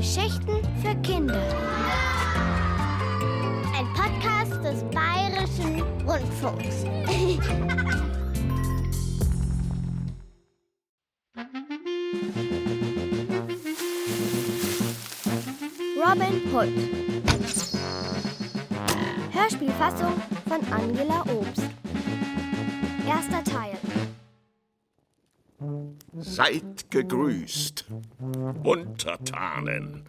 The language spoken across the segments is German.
Geschichten für Kinder. Ein Podcast des Bayerischen Rundfunks. Robin Hood. Hörspielfassung von Angela Obst. Erster Teil. Seid gegrüßt, Untertanen.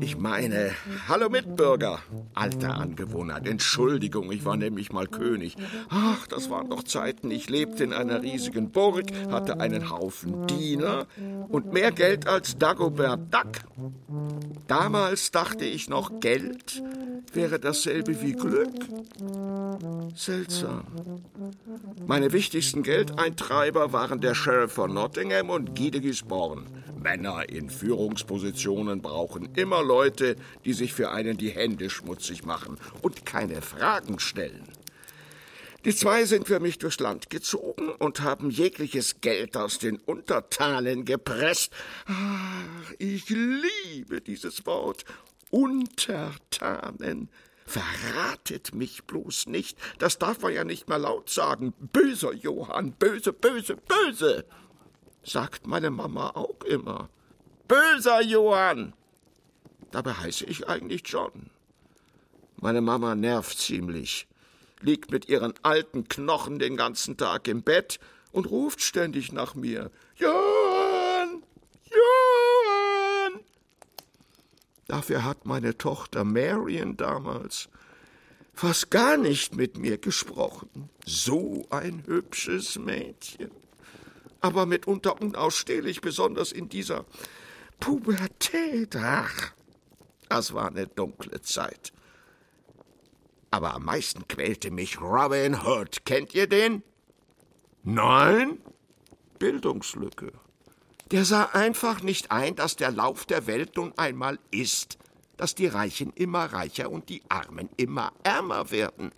Ich meine, hallo Mitbürger, alter Angewohnheit, Entschuldigung, ich war nämlich mal König. Ach, das waren doch Zeiten, ich lebte in einer riesigen Burg, hatte einen Haufen Diener und mehr Geld als Dagobert Duck. Damals dachte ich noch, Geld wäre dasselbe wie Glück. Seltsam. Meine wichtigsten Geldeintreiber waren der Sheriff von Nottingham und Guy Gisborne. Männer in Führungspositionen brauchen immer Leute, die sich für einen die Hände schmutzig machen und keine Fragen stellen. Die zwei sind für mich durchs Land gezogen und haben jegliches Geld aus den Untertanen gepresst. Ach, ich liebe dieses Wort. Untertanen. Verratet mich bloß nicht. Das darf man ja nicht mehr laut sagen. Böser Johann, böse, böse, böse sagt meine Mama auch immer. Böser Johann! Dabei heiße ich eigentlich John. Meine Mama nervt ziemlich, liegt mit ihren alten Knochen den ganzen Tag im Bett und ruft ständig nach mir. Johann! Johann! Dafür hat meine Tochter Marion damals fast gar nicht mit mir gesprochen. So ein hübsches Mädchen aber mitunter unausstehlich, besonders in dieser Pubertät. Ach, das war eine dunkle Zeit. Aber am meisten quälte mich Robin Hood. Kennt ihr den? Nein? Bildungslücke. Der sah einfach nicht ein, dass der Lauf der Welt nun einmal ist, dass die Reichen immer reicher und die Armen immer ärmer werden.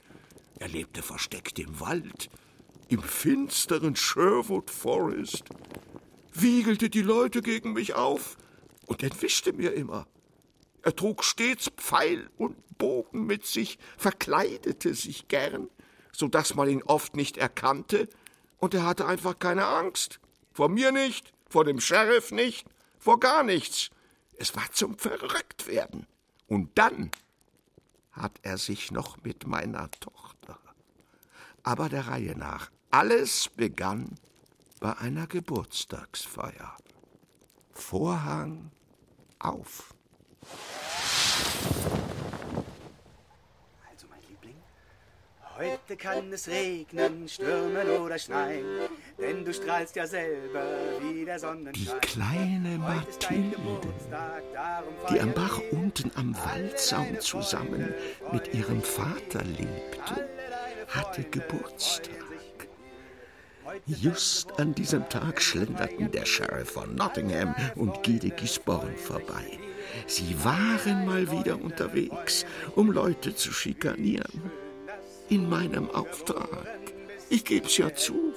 Er lebte versteckt im Wald, im finsteren Sherwood Forest, wiegelte die Leute gegen mich auf und entwischte mir immer. Er trug stets Pfeil und Bogen mit sich, verkleidete sich gern, so dass man ihn oft nicht erkannte, und er hatte einfach keine Angst. Vor mir nicht, vor dem Sheriff nicht, vor gar nichts. Es war zum Verrücktwerden. Und dann hat er sich noch mit meiner Tochter. Aber der Reihe nach. Alles begann bei einer Geburtstagsfeier. Vorhang auf. Also, mein Liebling, heute kann es regnen, stürmen oder schneien, denn du strahlst ja selber wie der Sonnenschein. Die kleine Mathilde, die am Bach unten am Waldsaum zusammen mit ihrem Vater lebte, hatte Geburtstag. Just an diesem Tag schlenderten der Sheriff von Nottingham und Guy de Gisborne vorbei. Sie waren mal wieder unterwegs, um Leute zu schikanieren. In meinem Auftrag. Ich geb's ja zu.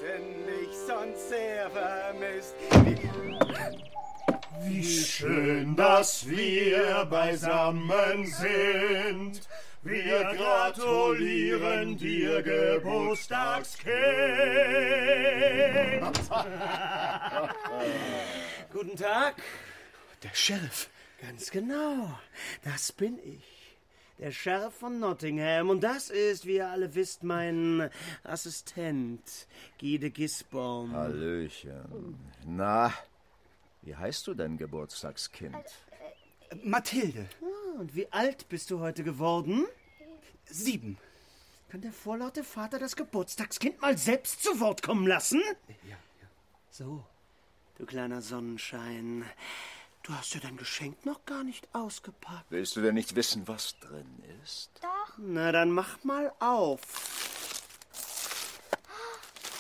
Wie schön, dass wir beisammen sind. Wir gratulieren dir, Geburtstagskind. Guten Tag. Der Sheriff. Ganz genau. Das bin ich. Der Sheriff von Nottingham. Und das ist, wie ihr alle wisst, mein Assistent, Guy de Gisborne. Hallöchen. Na, wie heißt du denn, Geburtstagskind? Mathilde. Ah, und wie alt bist du heute geworden? Sieben. Kann der vorlaute Vater das Geburtstagskind mal selbst zu Wort kommen lassen? Ja, ja. So, du kleiner Sonnenschein. Du hast ja dein Geschenk noch gar nicht ausgepackt. Willst du denn nicht wissen, was drin ist? Doch. Na, dann mach mal auf.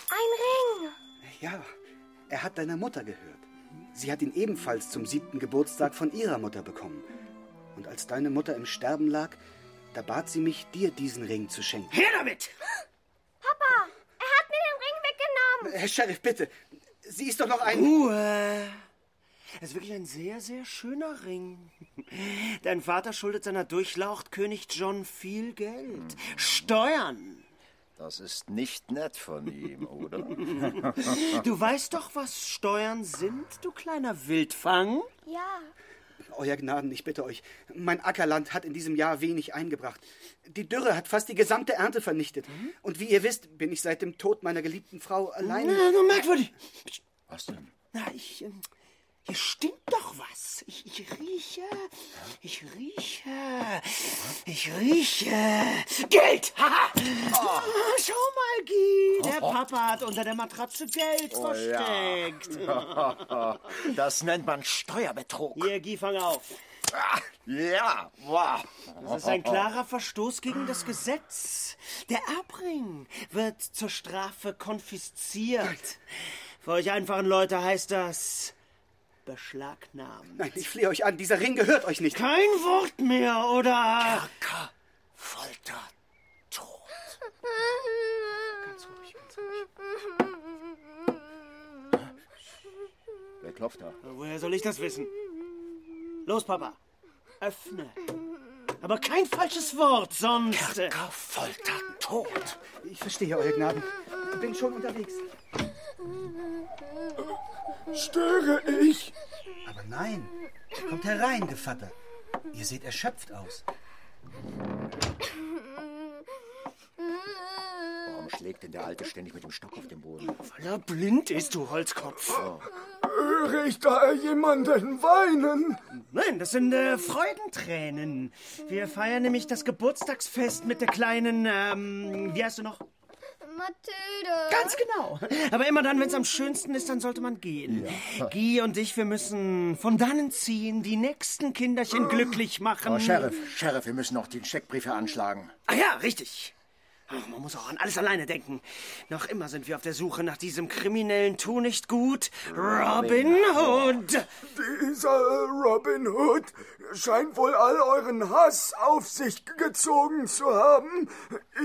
Ein Ring. Ja, er hat deiner Mutter gehört. Sie hat ihn ebenfalls zum siebten Geburtstag von ihrer Mutter bekommen. Und als deine Mutter im Sterben lag, da bat sie mich, dir diesen Ring zu schenken. Her damit! Papa, er hat mir den Ring weggenommen. Herr Sheriff, bitte. Sie ist doch noch ein... Ruhe! Es ist wirklich ein sehr, sehr schöner Ring. Dein Vater schuldet seiner Durchlauchtkönig John viel Geld. Steuern. Das ist nicht nett von ihm, oder? Du weißt doch, was Steuern sind, du kleiner Wildfang? Ja. Euer Gnaden, ich bitte euch. Mein Ackerland hat in diesem Jahr wenig eingebracht. Die Dürre hat fast die gesamte Ernte vernichtet. Und wie ihr wisst, bin ich seit dem Tod meiner geliebten Frau allein. Na, nur merkwürdig. Was denn? Na, ich. Hier stimmt doch was. Ich, ich rieche. Ich rieche. Ich rieche. Geld! Haha! Ah, schau mal, Guy. Der Papa hat unter der Matratze Geld versteckt. Das nennt man Steuerbetrug. Hier, Guy, fang auf. Ja, wow. Das ist ein klarer Verstoß gegen das Gesetz. Der Erbring wird zur Strafe konfisziert. Für euch einfachen Leute heißt das beschlagnahmen. Nein, ich flehe euch an, dieser Ring gehört euch nicht. Kein Wort mehr, oder? Kerker, Folter, Tod. Ganz ruhig, ganz ruhig. Wer klopft da? Woher soll ich das wissen? Los, Papa. Öffne. Aber kein falsches Wort, sonst. äh, Kerker, Folter, Tod. Ich verstehe, Euer Gnaden. Bin schon unterwegs. Störe ich? Aber nein. Kommt herein, Gevatter. Ihr seht erschöpft aus. Warum schlägt denn der Alte ständig mit dem Stock auf den Boden? Weil er blind ist, du Holzkopf. Höre ich da jemanden weinen? Nein, das sind äh, Freudentränen. Wir feiern nämlich das Geburtstagsfest mit der kleinen, ähm, wie heißt du noch? Mathilde. Ganz genau. Aber immer dann, wenn es am schönsten ist, dann sollte man gehen. Guy und ich, wir müssen von dannen ziehen, die nächsten Kinderchen glücklich machen. Oh, Sheriff, Sheriff, wir müssen noch die Scheckbriefe anschlagen. Ah ja, richtig. Ach, man muss auch an alles alleine denken. Noch immer sind wir auf der Suche nach diesem kriminellen Tu nicht gut, Robin Hood. Dieser Robin Hood scheint wohl all euren Hass auf sich gezogen zu haben.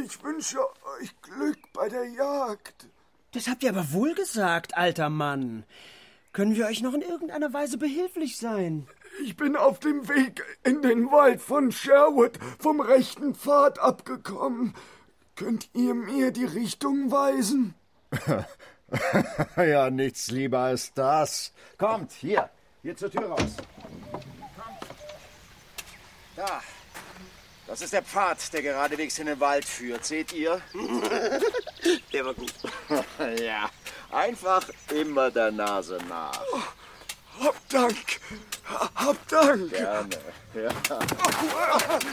Ich wünsche euch Glück bei der Jagd. Das habt ihr aber wohl gesagt, alter Mann. Können wir euch noch in irgendeiner Weise behilflich sein? Ich bin auf dem Weg in den Wald von Sherwood vom rechten Pfad abgekommen. Könnt ihr mir die Richtung weisen? ja, nichts lieber als das. Kommt, hier, hier zur Tür raus. Da. Das ist der Pfad, der geradewegs in den Wald führt. Seht ihr? Der war gut. ja, einfach immer der Nase nach. Hab Dank. Hab Dank. Gerne. Ja.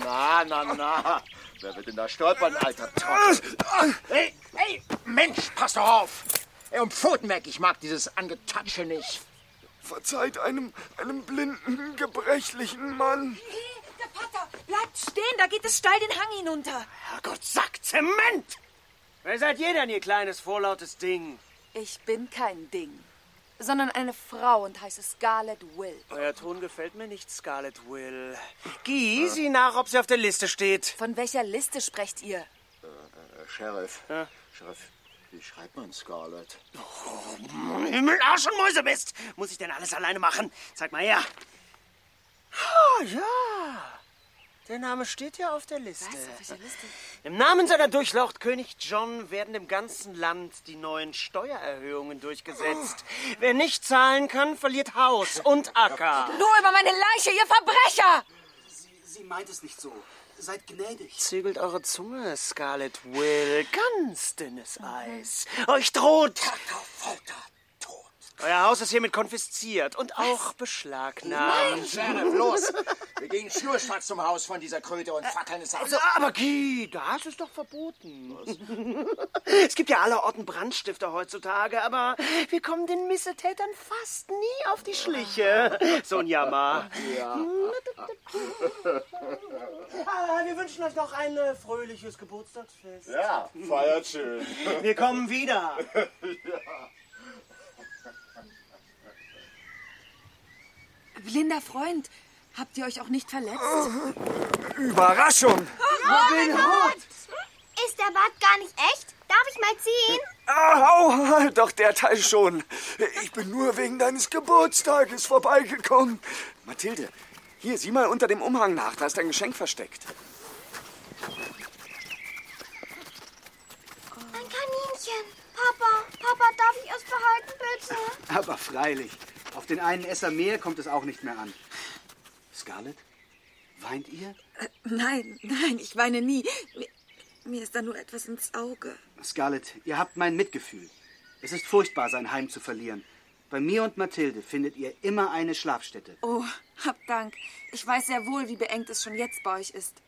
Na, na, na. Wer wird denn da stolpern, alter Trottel? Hey, hey, Mensch, pass doch auf. Ey, und Pfotenmerk, ich mag dieses Angetatsche nicht. Verzeiht einem, einem blinden, gebrechlichen Mann. Der Pater, bleibt stehen, da geht es steil den Hang hinunter. Herrgott, Sack Zement! Wer seid ihr denn, ihr kleines, vorlautes Ding? Ich bin kein Ding, sondern eine Frau und heiße Scarlett Will. Euer Ton gefällt mir nicht, Scarlet Will. Guy, sieh nach, ob sie auf der Liste steht. Von welcher Liste sprecht ihr? Äh, Sheriff. Sheriff, wie schreibt man Scarlett? Himmel, Arsch und Mäusemist! Muss ich denn alles alleine machen? Zeig mal her. Ah, ja. Der Name steht ja auf der Liste. Was? Auf welcher Liste? Im Namen seiner Durchlaucht König John werden im ganzen Land die neuen Steuererhöhungen durchgesetzt. Wer nicht zahlen kann, verliert Haus und Acker. Nur über meine Leiche, ihr Verbrecher! Sie, sie meint es nicht so. Seid gnädig. Zügelt eure Zunge, Scarlet Will. Ganz dünnes Eis. Euch droht. Folter, Tod. Euer Haus ist hiermit konfisziert und auch beschlagnahmt. Sheriff, los. Wir gehen schnurstracks zum Haus von dieser Kröte und fackeln es ab. Also, aber Guy, das ist doch verboten. es gibt ja allerorten Brandstifter heutzutage, aber wir kommen den Missetätern fast nie auf die Schliche. So ein Jammer. Ja. Ah, wir wünschen euch noch ein äh, fröhliches Geburtstagsfest. Ja, feiert schön. Wir kommen wieder. Blinder Freund, habt ihr euch auch nicht verletzt? Überraschung. Ist der Bart gar nicht echt? Darf ich mal ziehen? Ah, au, doch der Teil schon. Ich bin nur wegen deines Geburtstages vorbeigekommen. Mathilde, hier, sieh mal unter dem Umhang nach. Da ist ein Geschenk versteckt. Ein Kaninchen. Papa, Papa, darf ich es behalten, bitte? Aber freilich. Auf den einen Esser mehr kommt es auch nicht mehr an. Scarlett, weint ihr? Äh, nein, nein, ich weine nie. Mir, mir ist da nur etwas ins Auge. Scarlett, ihr habt mein Mitgefühl. Es ist furchtbar, sein Heim zu verlieren. Bei mir und Mathilde findet ihr immer eine Schlafstätte. Oh, hab Dank. Ich weiß sehr wohl, wie beengt es schon jetzt bei euch ist.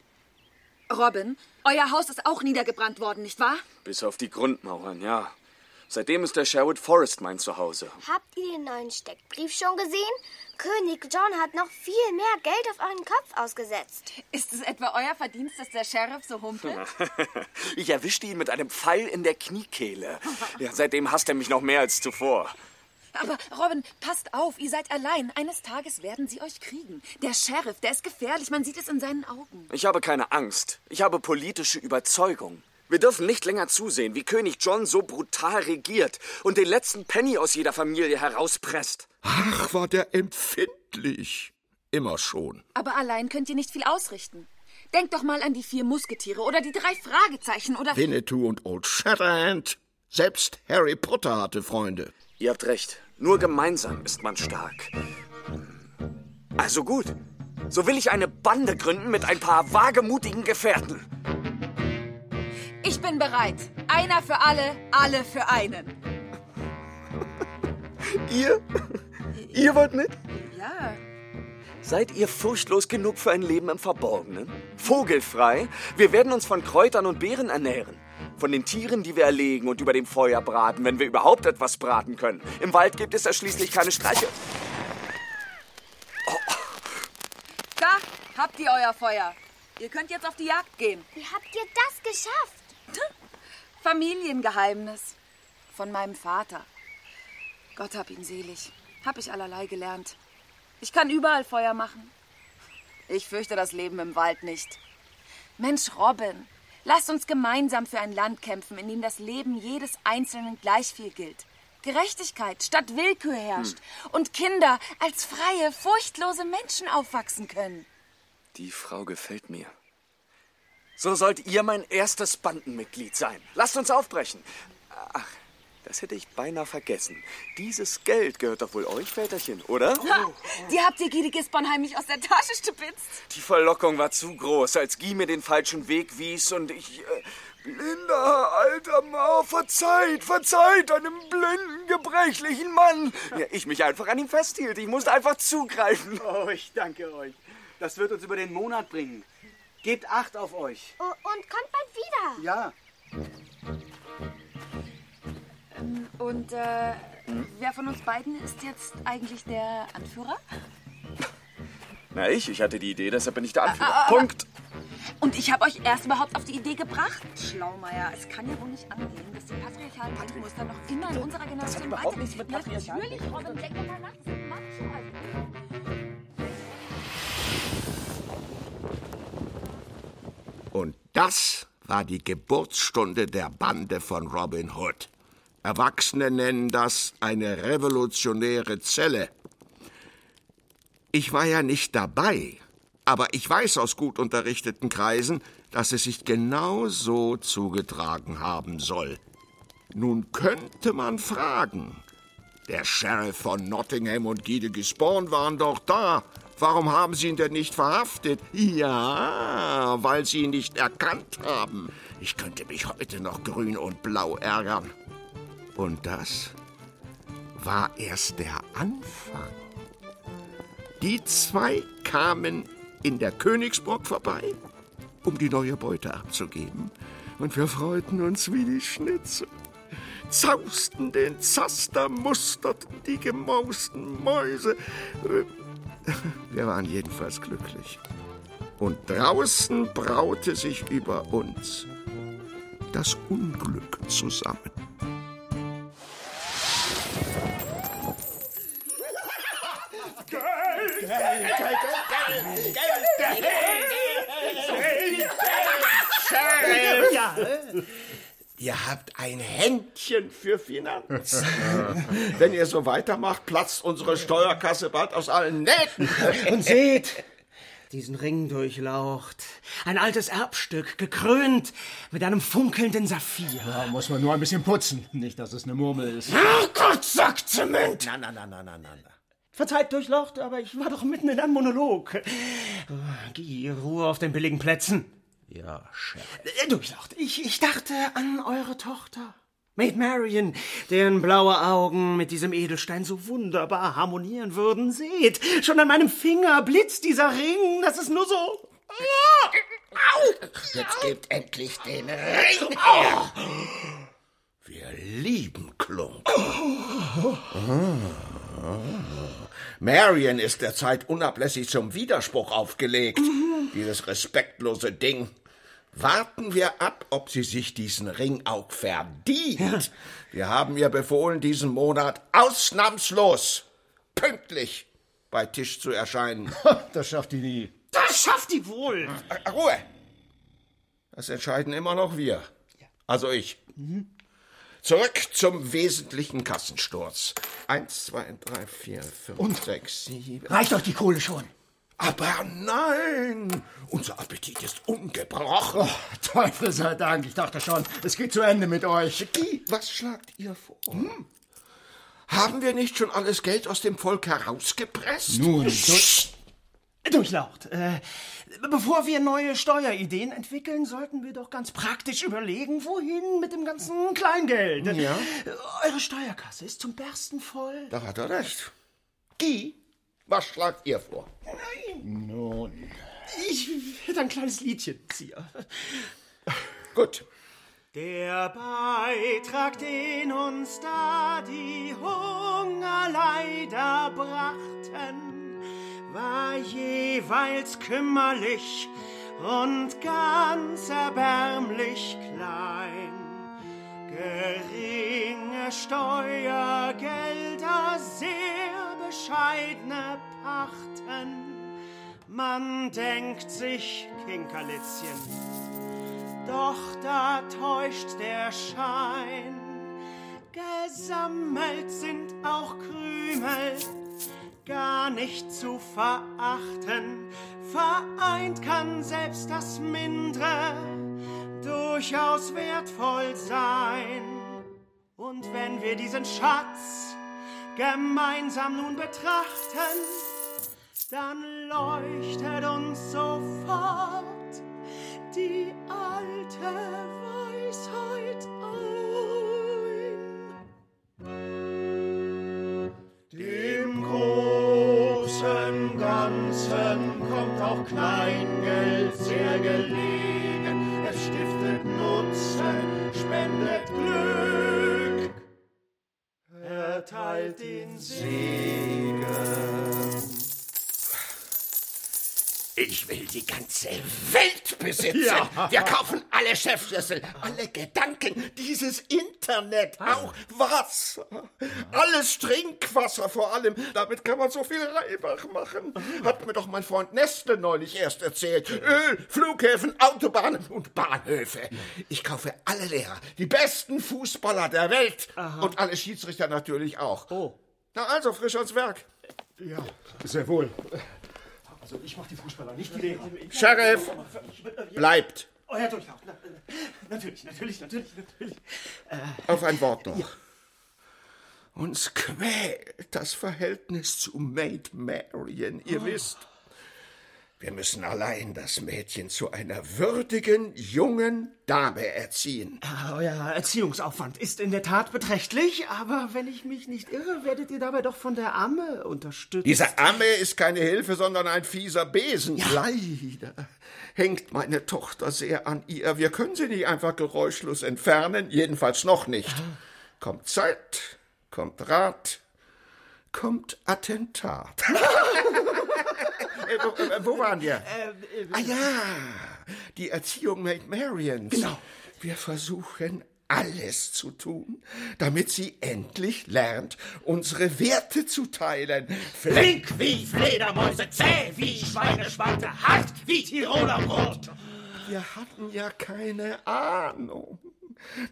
Robin, euer Haus ist auch niedergebrannt worden, nicht wahr? Bis auf die Grundmauern, ja. Seitdem ist der Sherwood Forest mein Zuhause. Habt ihr den neuen Steckbrief schon gesehen? König John hat noch viel mehr Geld auf euren Kopf ausgesetzt. Ist es etwa euer Verdienst, dass der Sheriff so humpelt? ich erwischte ihn mit einem Pfeil in der Kniekehle. Ja, seitdem hasst er mich noch mehr als zuvor. Aber Robin, passt auf, ihr seid allein. Eines Tages werden sie euch kriegen. Der Sheriff, der ist gefährlich, man sieht es in seinen Augen. Ich habe keine Angst. Ich habe politische Überzeugung. Wir dürfen nicht länger zusehen, wie König John so brutal regiert und den letzten Penny aus jeder Familie herauspresst. Ach, war der empfindlich. Immer schon. Aber allein könnt ihr nicht viel ausrichten. Denkt doch mal an die vier Musketiere oder die drei Fragezeichen oder. Winnetou und Old Shatterhand. Selbst Harry Potter hatte Freunde. Ihr habt recht. Nur gemeinsam ist man stark. Also gut. So will ich eine Bande gründen mit ein paar wagemutigen Gefährten. Ich bin bereit. Einer für alle, alle für einen. ihr? Ihr wollt mit? Ja. Seid ihr furchtlos genug für ein Leben im Verborgenen? Vogelfrei? Wir werden uns von Kräutern und Beeren ernähren. Von den Tieren, die wir erlegen und über dem Feuer braten, wenn wir überhaupt etwas braten können. Im Wald gibt es ja schließlich keine Streiche. Oh. Da habt ihr euer Feuer. Ihr könnt jetzt auf die Jagd gehen. Wie habt ihr das geschafft? Familiengeheimnis. Von meinem Vater. Gott hab ihn selig. Hab ich allerlei gelernt. Ich kann überall Feuer machen. Ich fürchte das Leben im Wald nicht. Mensch, Robin, lasst uns gemeinsam für ein Land kämpfen, in dem das Leben jedes Einzelnen gleich viel gilt. Gerechtigkeit statt Willkür herrscht hm. und Kinder als freie, furchtlose Menschen aufwachsen können. Die Frau gefällt mir. So sollt ihr mein erstes Bandenmitglied sein. Lasst uns aufbrechen. Ach, das hätte ich beinahe vergessen. Dieses Geld gehört doch wohl euch, Väterchen, oder? Ha, die habt ihr Gide Gisborn heimlich aus der Tasche stibitzt. Die Verlockung war zu groß, als Guy mir den falschen Weg wies und ich... Äh, Blinder, alter Mauer, verzeiht, verzeiht einem blinden, gebrechlichen Mann. Ja, ich mich einfach an ihm festhielt. Ich musste einfach zugreifen. Oh, ich danke euch. Das wird uns über den Monat bringen. Gebt Acht auf euch. Oh, und kommt bald wieder. Ja. Und äh, wer von uns beiden ist jetzt eigentlich der Anführer? Na, ich. Ich hatte die Idee, deshalb bin ich der Anführer. Ah, ah, Punkt. Und ich habe euch erst überhaupt auf die Idee gebracht. Schlaumeier, es kann ja wohl nicht angehen, dass die patriarchalen Denkmuster noch immer in unserer Generation weiter... Nichts mit Natürlich, Robin, denk doch mal nach. Das sind Macho, das war die Geburtsstunde der Bande von Robin Hood. Erwachsene nennen das eine revolutionäre Zelle. Ich war ja nicht dabei, aber ich weiß aus gut unterrichteten Kreisen, dass es sich genau so zugetragen haben soll. Nun könnte man fragen, der Sheriff von Nottingham und Guy de Gisborne waren doch da. Warum haben Sie ihn denn nicht verhaftet? Ja, weil Sie ihn nicht erkannt haben. Ich könnte mich heute noch grün und blau ärgern. Und das war erst der Anfang. Die zwei kamen in der Königsburg vorbei, um die neue Beute abzugeben. Und wir freuten uns wie die Schnitzel. Zausten den Zaster, musterten die gemausten Mäuse. Wir waren jedenfalls glücklich. Und draußen braute sich über uns das Unglück zusammen. Sheriff! Ja. Ihr habt ein Händchen für Finanz. Wenn ihr so weitermacht, platzt unsere Steuerkasse bald aus allen Nähten. Und seht, diesen Ring durchlaucht. Ein altes Erbstück, gekrönt mit einem funkelnden Saphir. Da muss man nur ein bisschen putzen. Nicht, dass es eine Murmel ist. Oh Gott, sagt Zement! Na, na, na, na, na, na. Verzeiht, Durchlaucht, aber ich war doch mitten in einem Monolog. Oh, Guy, Ruhe auf den billigen Plätzen. Ja, Chef. Äh, Durchlaucht, ich, ich dachte an eure Tochter. Maid Marian, deren blaue Augen mit diesem Edelstein so wunderbar harmonieren würden. Seht, schon an meinem Finger blitzt dieser Ring. Das ist nur so. Jetzt gebt endlich den Ring her. Wir lieben Klunk. Marion ist derzeit unablässig zum Widerspruch aufgelegt. Dieses respektlose Ding. Warten wir ab, ob sie sich diesen Ring auch verdient. Wir haben ihr befohlen, diesen Monat ausnahmslos pünktlich bei Tisch zu erscheinen. Das schafft die nie. Das schafft die wohl. Ruhe! Das entscheiden immer noch wir. Also ich. Zurück zum wesentlichen Kassensturz. Eins, zwei, drei, vier, fünf, sechs, sieben. Reicht euch die Kohle schon? Aber nein! Unser Appetit ist ungebrochen. Oh, Teufel sei Dank. Ich dachte schon, es geht zu Ende mit euch. Guy, was schlagt ihr vor? Hm? Haben wir nicht schon alles Geld aus dem Volk herausgepresst? Nun, Durchlaucht. Äh, bevor wir neue Steuerideen entwickeln, sollten wir doch ganz praktisch überlegen, wohin mit dem ganzen Kleingeld. Ja. Eure Steuerkasse ist zum Bersten voll. Da hat er recht. Guy, was schlagt ihr vor? Nun. Ich werde ein kleines Liedchen ziehen. Gut. Der Beitrag, den uns da die Hungerleider brachten, war jeweils kümmerlich und ganz erbärmlich klein. Geringe Steuergelder, sehr bescheidene Pachten. Man denkt sich, Kinkerlitzchen, doch da täuscht der Schein. Gesammelt sind auch Krümel, gar nicht zu verachten. Vereint kann selbst das Mindre durchaus wertvoll sein. Und wenn wir diesen Schatz gemeinsam nun betrachten, dann leuchtet uns sofort die alte Weisheit ein. Dem großen Ganzen kommt auch Kleingeld sehr gelegen. Es stiftet Nutzen, spendet Glück, erteilt den Segen. Ich will die ganze Welt besitzen. Ja. Wir kaufen alle Chefschlüssel, alle Gedanken, dieses Internet, auch Wasser. Alles Trinkwasser vor allem. Damit kann man so viel Reibach machen. Hat mir doch mein Freund Nestle neulich erst erzählt. Öl, Flughäfen, Autobahnen und Bahnhöfe. Ich kaufe alle Lehrer, die besten Fußballer der Welt. Und alle Schiedsrichter natürlich auch. Oh. Na also, frisch ans Werk. Ja, sehr wohl. Also ich mach die Fußballer, nicht die Lehrer. Sheriff, bleibt. Oh, Herr Durchlauf. Na, äh, natürlich, natürlich, natürlich, natürlich. Auf ein Wort noch. Uns quält das Verhältnis zu Maid Marian, ihr wisst. Wir müssen allein das Mädchen zu einer würdigen, jungen Dame erziehen. Euer Erziehungsaufwand ist in der Tat beträchtlich, aber wenn ich mich nicht irre, werdet ihr dabei doch von der Amme unterstützt. Diese Amme ist keine Hilfe, sondern ein fieser Besen. Leider hängt meine Tochter sehr an ihr. Wir können sie nicht einfach geräuschlos entfernen, jedenfalls noch nicht. Kommt Zeit, kommt Rat, kommt Attentat. Äh, wo, äh, wo waren wir? ah ja, die Erziehung Maid Marians. Genau. Wir versuchen alles zu tun, damit sie endlich lernt, unsere Werte zu teilen. Flink wie Fledermäuse, zäh wie Schweineschwarte, hart wie Tiroler Brot. Wir hatten ja keine Ahnung.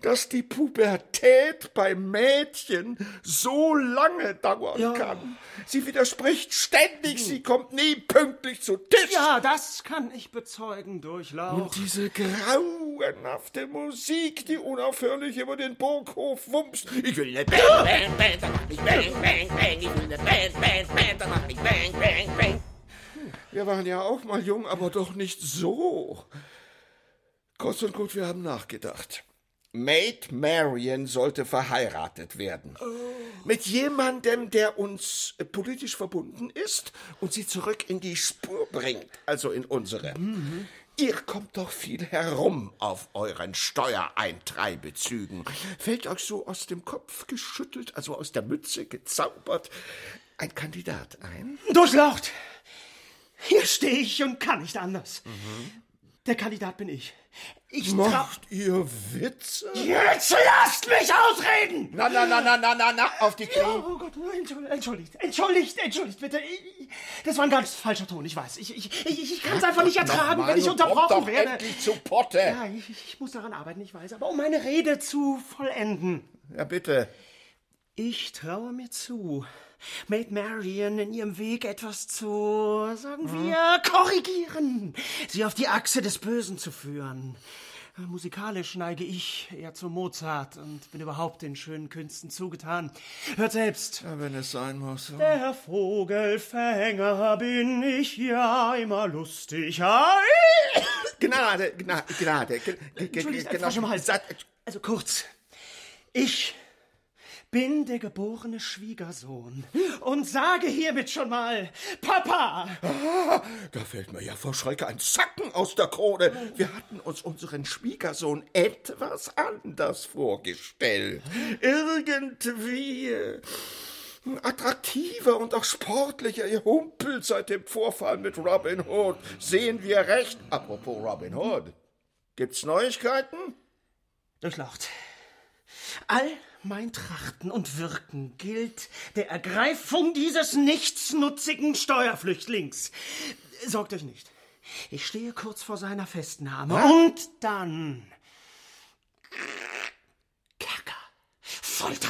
Dass die Pubertät bei Mädchen so lange dauern kann. Sie widerspricht ständig, sie kommt nie pünktlich zu Tisch. Ja, das kann ich bezeugen, Durchlauch. Und diese grauenhafte Musik, die unaufhörlich über den Burghof wumst. Ich will eine Bang, Bang, Bang, ich Bang, Bang, Bang. Ich will eine Bang, Bang, Bang, dann mach ich Bang, Bang, Bang. Wir waren ja auch mal jung, aber doch nicht so. Kurz und gut, wir haben nachgedacht. Maid Marian sollte verheiratet werden. Mit jemandem, der uns äh, politisch verbunden ist und sie zurück in die Spur bringt, also in unsere. Ihr kommt doch viel herum auf euren Steuereintreibezügen. Fällt euch so aus dem Kopf geschüttelt, also aus der Mütze gezaubert, ein Kandidat ein? Durchlaucht! Hier stehe ich und kann nicht anders. Der Kandidat bin ich. Ich. Macht ihr Witze? Jetzt lasst mich ausreden! Na, na, na, na, na, na, na, auf die Knie. Oh Gott, entschuldigt, entschuldigt, entschuldigt, bitte. Das war ein ganz falscher Ton, ich weiß. Ich, ich, ich, ich kann es einfach nicht ertragen, wenn ich unterbrochen doch werde. endlich zu Potte. Ja, ich, ich muss daran arbeiten, ich weiß. Aber um meine Rede zu vollenden. Ja, bitte. Ich traue mir zu, Maid Marian in ihrem Weg etwas zu, sagen wir, korrigieren. Sie auf die Achse des Bösen zu führen. Musikalisch neige ich eher zu Mozart und bin überhaupt den schönen Künsten zugetan. Hört selbst. Ja, wenn es sein muss. Der Vogelfänger bin ich ja immer lustig. Gnade, Gnade, Gnade. G- g- g- Entschuldigt, ein genau. Hals. Also kurz. Ich bin der geborene Schwiegersohn und sage hiermit schon mal, Papa! Ah, da fällt mir ja vor Schreck ein Zacken aus der Krone. Wir hatten uns unseren Schwiegersohn etwas anders vorgestellt. Irgendwie attraktiver und auch sportlicher. Ihr humpelt seit dem Vorfall mit Robin Hood. Sehen wir recht? Apropos Robin Hood. Gibt's Neuigkeiten? Durchlaucht. All mein Trachten und Wirken gilt der Ergreifung dieses nichtsnutzigen Steuerflüchtlings. Sorgt euch nicht. Ich stehe kurz vor seiner Festnahme und dann Kerker, Folter,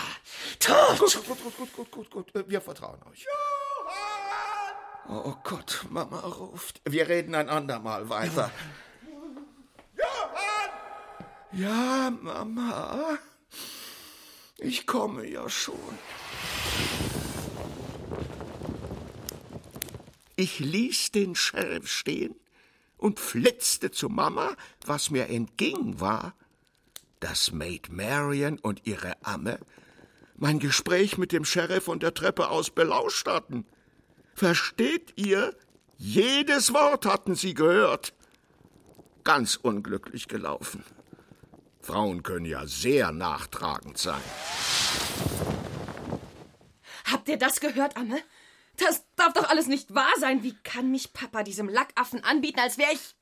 Tod. Gut, gut, gut, gut, gut, gut, gut. Wir vertrauen euch. Oh Gott, Mama ruft. Wir reden ein andermal weiter. Ja, Mama. Ich komme ja schon. Ich ließ den Sheriff stehen und flitzte zu Mama. Was mir entging, war, dass Maid Marian und ihre Amme mein Gespräch mit dem Sheriff von der Treppe aus belauscht hatten. Versteht ihr? Jedes Wort hatten sie gehört. Ganz unglücklich gelaufen. Frauen können ja sehr nachtragend sein. Habt ihr das gehört, Amme? Das darf doch alles nicht wahr sein. Wie kann mich Papa diesem Lackaffen anbieten, als wäre ich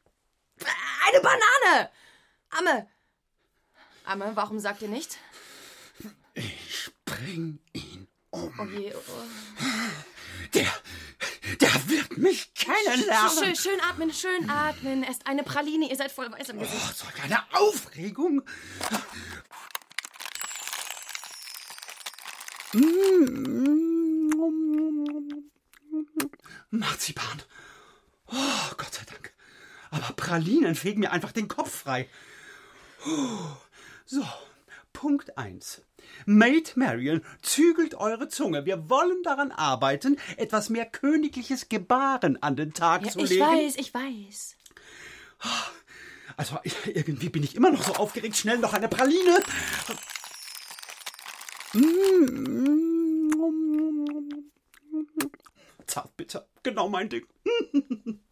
eine Banane? Amme. Amme, warum sagt ihr nicht? Ich bring ihn um. Oh je, oh. Der, der wird mich kennenlernen. Schön, schön atmen, schön atmen. Esst eine Praline, ihr seid voll weiß im Gesicht. Oh, solch eine Aufregung. Marzipan. Oh, Gott sei Dank. Aber Pralinen fegen mir einfach den Kopf frei. So, Punkt 1. Maid Marian, zügelt eure Zunge. Wir wollen daran arbeiten, etwas mehr königliches Gebaren an den Tag Ja, zu ich legen. weiß, ich weiß. Also irgendwie bin ich immer noch so aufgeregt. Schnell noch eine Praline. Zartbitter, genau mein Ding.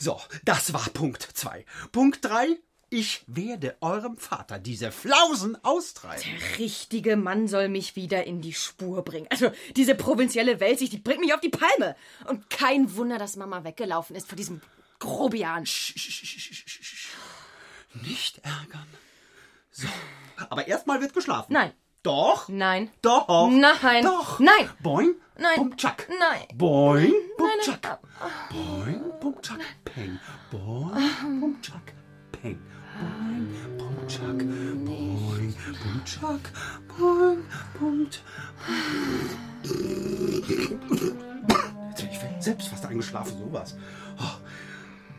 So, das war Punkt 2. Punkt 3. Ich werde eurem Vater diese Flausen austreiben. Der richtige Mann soll mich wieder in die Spur bringen. Also, diese provinzielle Weltsicht, die bringt mich auf die Palme. Und kein Wunder, dass Mama weggelaufen ist vor diesem Grobian. Nicht ärgern. So, aber erstmal wird geschlafen. Nein. Doch. Nein. Doch. Nein. Doch. Nein. Boing. Nein. Bum, tschak. Nein. Boing. Bum, tschak. nein. Boing. Bum, tschak. Peng. Boing. Bum, tschak. Peng. Boing. Bum, tschak. Boing. Punkt, Chuck. Punkt, Punkt. Jetzt bin ich selbst fast eingeschlafen, sowas. Oh.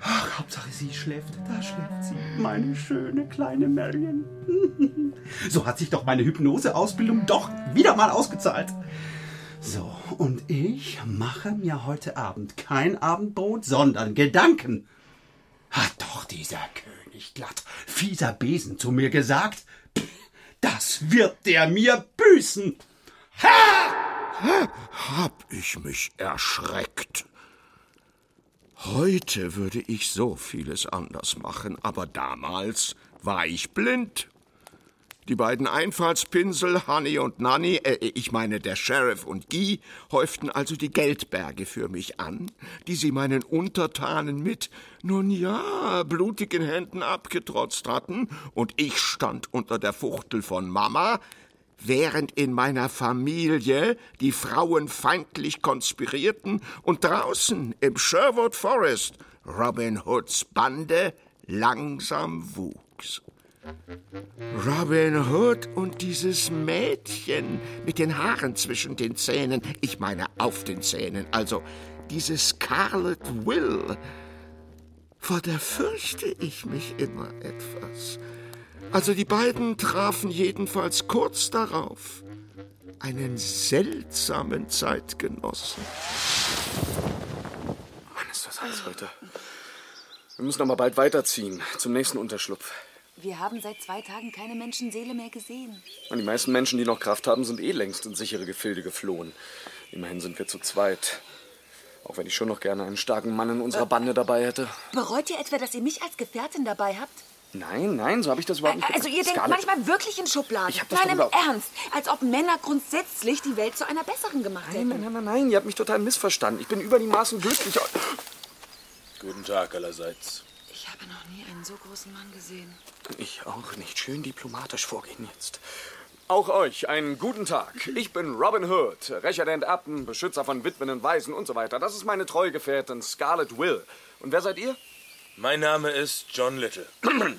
Ach, Hauptsache sie schläft. Da schläft sie. Meine schöne kleine Marion. So hat sich doch meine Hypnoseausbildung doch wieder mal ausgezahlt. So, und ich mache mir heute Abend kein Abendbrot, sondern Gedanken. Hat doch dieser König glatt fieser Besen zu mir gesagt, das wird der mir büßen. Ha! Hab ich mich erschreckt. Heute würde ich so vieles anders machen, aber damals war ich blind. Die beiden Einfallspinsel, Honey und Nanny, äh, ich meine der Sheriff und Guy, häuften also die Geldberge für mich an, die sie meinen Untertanen mit, nun ja, blutigen Händen abgetrotzt hatten, und ich stand unter der Fuchtel von Mama, während in meiner Familie die Frauen feindlich konspirierten und draußen im Sherwood Forest Robin Hoods Bande langsam wuchs. Robin Hood und dieses Mädchen mit den Haaren zwischen den Zähnen, ich meine auf den Zähnen, also diese Scarlet Will, vor der fürchte ich mich immer etwas. Also die beiden trafen jedenfalls kurz darauf einen seltsamen Zeitgenossen. Mann, ist das heiß heute. Wir müssen aber bald weiterziehen, zum nächsten Unterschlupf. Wir haben seit zwei Tagen keine Menschenseele mehr gesehen. Und die meisten Menschen, die noch Kraft haben, sind eh längst in sichere Gefilde geflohen. Immerhin sind wir zu zweit. Auch wenn ich schon noch gerne einen starken Mann in unserer Bande dabei hätte. Bereut ihr etwa, dass ihr mich als Gefährtin dabei habt? Nein, nein, so habe ich das überhaupt nicht Also ihr denkt Scarlett, manchmal wirklich in Schubladen. Ich hab das Nein, im Ernst. Als ob Männer grundsätzlich die Welt zu einer besseren gemacht hätten. Nein, nein, nein, nein, ihr habt mich total missverstanden. Ich bin über die Maßen glücklich. Guten Tag allerseits. Ich habe noch nie einen so großen Mann gesehen. Ich auch nicht. Schön diplomatisch vorgehen jetzt. Auch euch einen guten Tag. Ich bin Robin Hood, Rächer der Enterbten, Beschützer von Witwen und Waisen und so weiter. Das ist meine treue Gefährtin Scarlet Will. Und wer seid ihr? Mein Name ist John Little.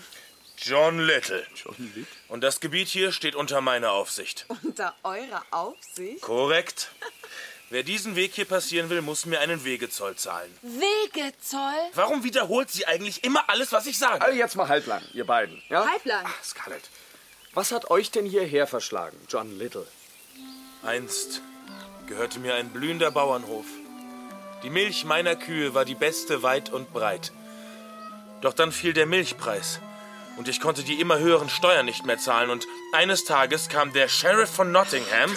John Little. John Little? Und das Gebiet hier steht unter meiner Aufsicht. Unter eurer Aufsicht? Korrekt. Wer diesen Weg hier passieren will, muss mir einen Wegezoll zahlen. Wegezoll? Warum wiederholt sie eigentlich immer alles, was ich sage? Also jetzt mal halblang, ihr beiden. Ja? Halblang. Ach, Scarlett. Was hat euch denn hierher verschlagen, John Little? Einst gehörte mir ein blühender Bauernhof. Die Milch meiner Kühe war die beste weit und breit. Doch dann fiel der Milchpreis und ich konnte die immer höheren Steuern nicht mehr zahlen und eines Tages kam der Sheriff von Nottingham,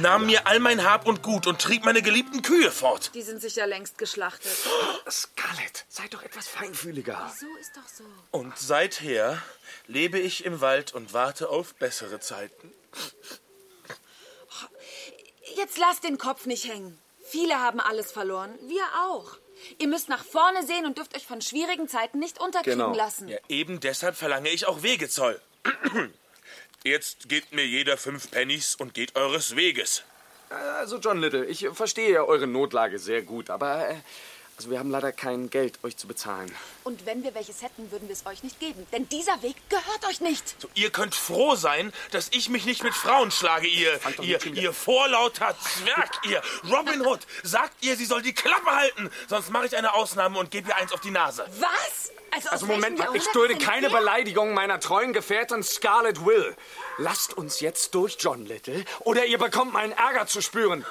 nahm mir all mein Hab und Gut und trieb meine geliebten Kühe fort. Die sind sicher längst geschlachtet. Scarlett, seid doch etwas feinfühliger. So ist doch so. Und seither lebe ich im Wald und warte auf bessere Zeiten. Jetzt lasst den Kopf nicht hängen. Viele haben alles verloren. Wir auch. Ihr müsst nach vorne sehen und dürft euch von schwierigen Zeiten nicht unterkriegen Genau. lassen. Ja, eben deshalb verlange ich auch Wegezoll. Jetzt gebt mir jeder fünf Pennies und geht eures Weges. Also, John Little, ich verstehe ja eure Notlage sehr gut, aber äh, also wir haben leider kein Geld, euch zu bezahlen. Und wenn wir welches hätten, würden wir es euch nicht geben. Denn dieser Weg gehört euch nicht. So, ihr könnt froh sein, dass ich mich nicht mit Frauen schlage, ihr, ihr, ihr vorlauter Zwerg, ihr Robin Hood. Sagt ihr, sie soll die Klappe halten, sonst mache ich eine Ausnahme und gebe ihr eins auf die Nase. Was? Also, Also Moment mal, ich dulde keine? Beleidigung meiner treuen Gefährtin Scarlet Will. Lasst uns jetzt durch, John Little, oder ihr bekommt meinen Ärger zu spüren.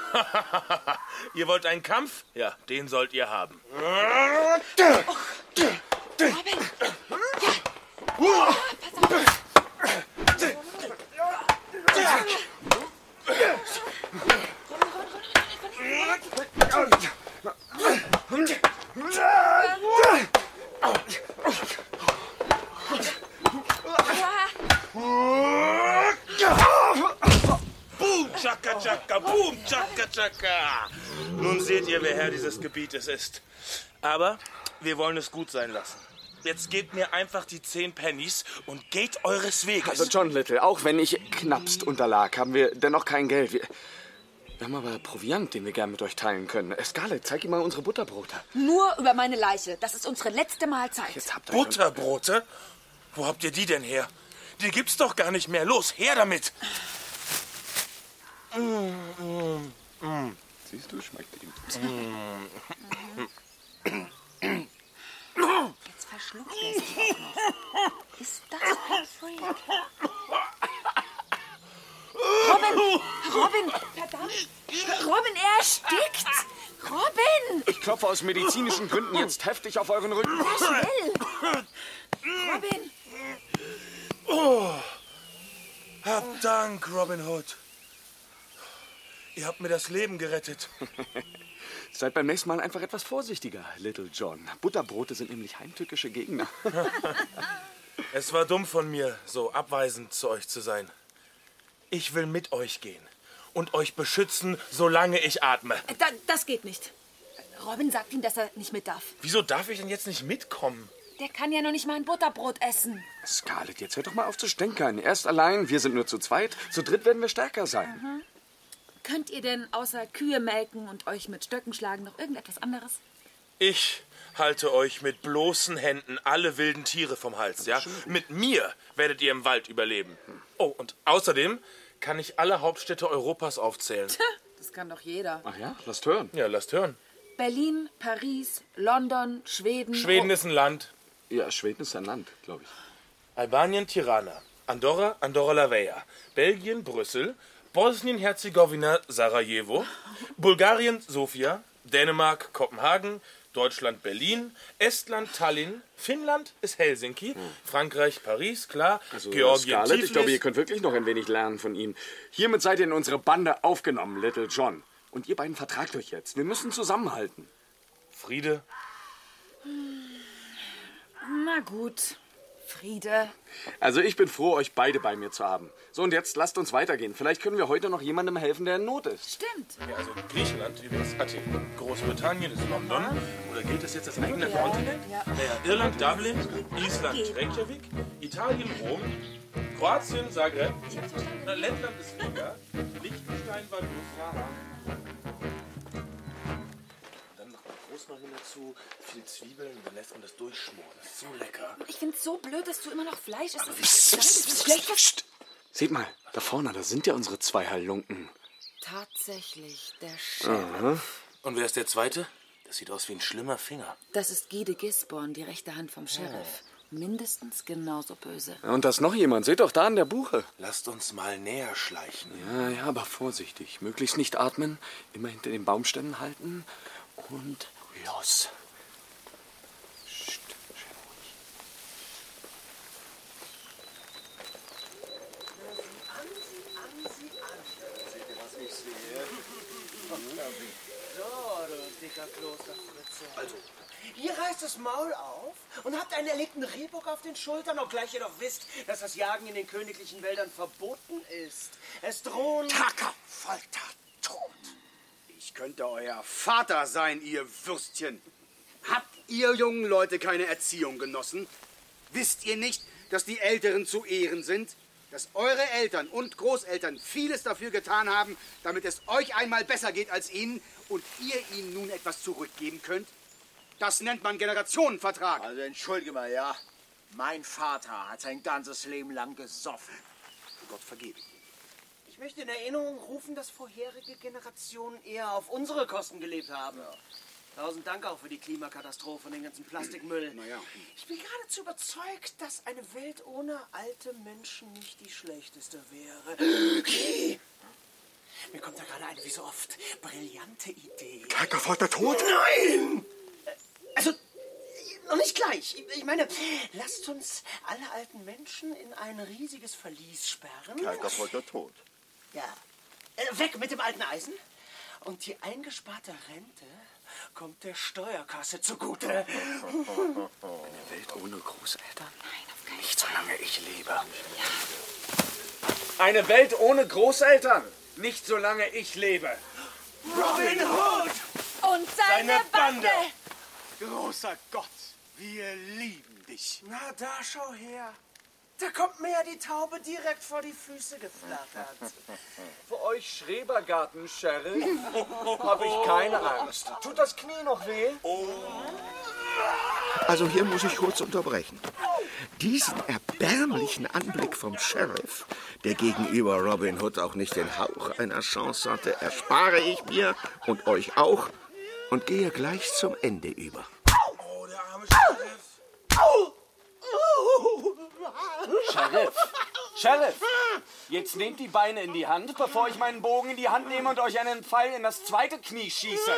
ihr wollt einen Kampf? Ja, den sollt ihr haben. Boom, tschakka, tschakka, boom, tschakka, tschakka. Nun seht ihr, wer Herr dieses Gebietes ist. Aber wir wollen es gut sein lassen. Jetzt gebt mir einfach die zehn Pennies und geht eures Weges. Also John Little, auch wenn ich knappst unterlag, haben wir dennoch kein Geld. Wir, wir haben aber Proviant, den wir gern mit euch teilen können. Äh, Scarlett, zeig ihm mal unsere Butterbrote. Nur über meine Leiche. Das ist unsere letzte Mahlzeit. Jetzt habt ihr Butterbrote? Wo habt ihr die denn her? Die gibt's doch gar nicht mehr. Los, her damit! Siehst du, schmeckt ihm. Jetzt verschluckt er sich auch noch. Ist das ein Freak? Robin! Robin! Verdammt! Robin, er erstickt! Robin! Ich klopfe aus medizinischen Gründen jetzt heftig auf euren Rücken. Schnell! Robin! Hab Dank, Robin Hood. Ihr habt mir das Leben gerettet. Seid beim nächsten Mal einfach etwas vorsichtiger, Little John. Butterbrote sind nämlich heimtückische Gegner. Es war dumm von mir, so abweisend zu euch zu sein. Ich will mit euch gehen und euch beschützen, solange ich atme. Da, das geht nicht. Robin sagt ihm, dass er nicht mit darf. Wieso darf ich denn jetzt nicht mitkommen? Der kann ja noch nicht mal ein Butterbrot essen. Scarlett, jetzt hör doch mal auf zu stänkern. Erst allein, wir sind nur zu zweit. Zu dritt werden wir stärker sein. Könnt ihr denn außer Kühe melken und euch mit Stöcken schlagen noch irgendetwas anderes? Ich halte euch mit bloßen Händen alle wilden Tiere vom Hals, ja? Mit mir werdet ihr im Wald überleben. Oh, und außerdem kann ich alle Hauptstädte Europas aufzählen. Das kann doch jeder. Ach ja, lasst hören. Ja, lasst hören. Berlin, Paris, London, Schweden. Schweden ist ein Land. Ja, Schweden ist ein Land, glaube ich. Albanien, Tirana. Andorra, Andorra la Vella. Belgien, Brüssel. Bosnien-Herzegowina, Sarajevo. Bulgarien, Sofia. Dänemark, Kopenhagen. Deutschland, Berlin. Estland, Tallinn. Finnland ist Helsinki. Frankreich, Paris, klar. Also, Georgien, Scarlett, ich glaube, ihr könnt wirklich noch ein wenig lernen von ihm. Hiermit seid ihr in unsere Bande aufgenommen, Little John. Und ihr beiden vertragt euch jetzt. Wir müssen zusammenhalten. Friede. Na gut. Friede. Also ich bin froh, euch beide bei mir zu haben. So, und jetzt lasst uns weitergehen. Vielleicht können wir heute noch jemandem helfen, der in Not ist. Stimmt. Ja, also Griechenland ist Athen. Großbritannien ist London. Oder gilt das jetzt als eigener Kontinent? Ja. Naja, Irland, Dublin. Island, Reykjavik. Italien, Rom. Kroatien, Zagreb. Lettland ist Riga. Liechtenstein, Vaduz. Rosmarin dazu, viel Zwiebeln und dann lässt man das durchschmoren. Das ist so lecker. Ich find's so blöd, dass du immer noch Fleisch isst. Das ist das ist schlecht. Seht mal, da vorne, da sind ja unsere zwei Halunken. Tatsächlich, der Sheriff. Und wer ist der Zweite? Das sieht aus wie ein schlimmer Finger. Das ist Guy de Gisborne, die rechte Hand vom Sheriff. Mindestens genauso böse. Und da ist noch jemand. Seht doch da an der Buche. Lasst uns mal näher schleichen. Ja, ja, aber vorsichtig. Möglichst nicht atmen. Immer hinter den Baumstämmen halten. Und los. Psst, schön ruhig. Also, ihr reißt das Maul auf und habt einen erlegten Rehbock auf den Schultern, obgleich ihr doch wisst, dass das Jagen in den königlichen Wäldern verboten ist. Es drohen... Tacker, Folter, Tod. Ich könnte euer Vater sein, ihr Würstchen. Habt ihr jungen Leute keine Erziehung genossen? Wisst ihr nicht, dass die Älteren zu Ehren sind? Dass eure Eltern und Großeltern vieles dafür getan haben, damit es euch einmal besser geht als ihnen und ihr ihnen nun etwas zurückgeben könnt? Das nennt man Generationenvertrag. Also entschuldige mal, ja. Mein Vater hat sein ganzes Leben lang gesoffen. Gott vergebe. Ich möchte in Erinnerung rufen, dass vorherige Generationen eher auf unsere Kosten gelebt haben. Tausend Dank auch für die Klimakatastrophe und den ganzen Plastikmüll. Naja. Ich bin geradezu überzeugt, dass eine Welt ohne alte Menschen nicht die schlechteste wäre. Okay. Mir kommt da gerade eine, wie so oft, brillante Idee. Tacker, Folter, Tod? Nein! Also, noch nicht gleich. Ich- meine, lasst uns alle alten Menschen in ein riesiges Verlies sperren. Kalker Folter tot. Ja. Äh, weg mit dem alten Eisen. Und die eingesparte Rente kommt der Steuerkasse zugute. Eine Welt ohne Großeltern? Nein, auf keinen Nicht solange ich lebe. Eine Welt ohne Großeltern? Nicht solange ich lebe. Robin Hood! Und seine, Bande. Großer Gott, wir lieben dich. Na, da schau her. Da kommt mir ja die Taube direkt vor die Füße geflattert. Für euch Schrebergarten, Sheriff, habe ich keine Angst. Tut das Knie noch weh? Also hier muss ich kurz unterbrechen. Diesen erbärmlichen Anblick vom Sheriff, der gegenüber Robin Hood auch nicht den Hauch einer Chance hatte, erspare ich mir und euch auch und gehe gleich zum Ende über. Sheriff, Sheriff, jetzt nehmt die Beine in die Hand, bevor ich meinen Bogen in die Hand nehme und euch einen Pfeil in das zweite Knie schieße.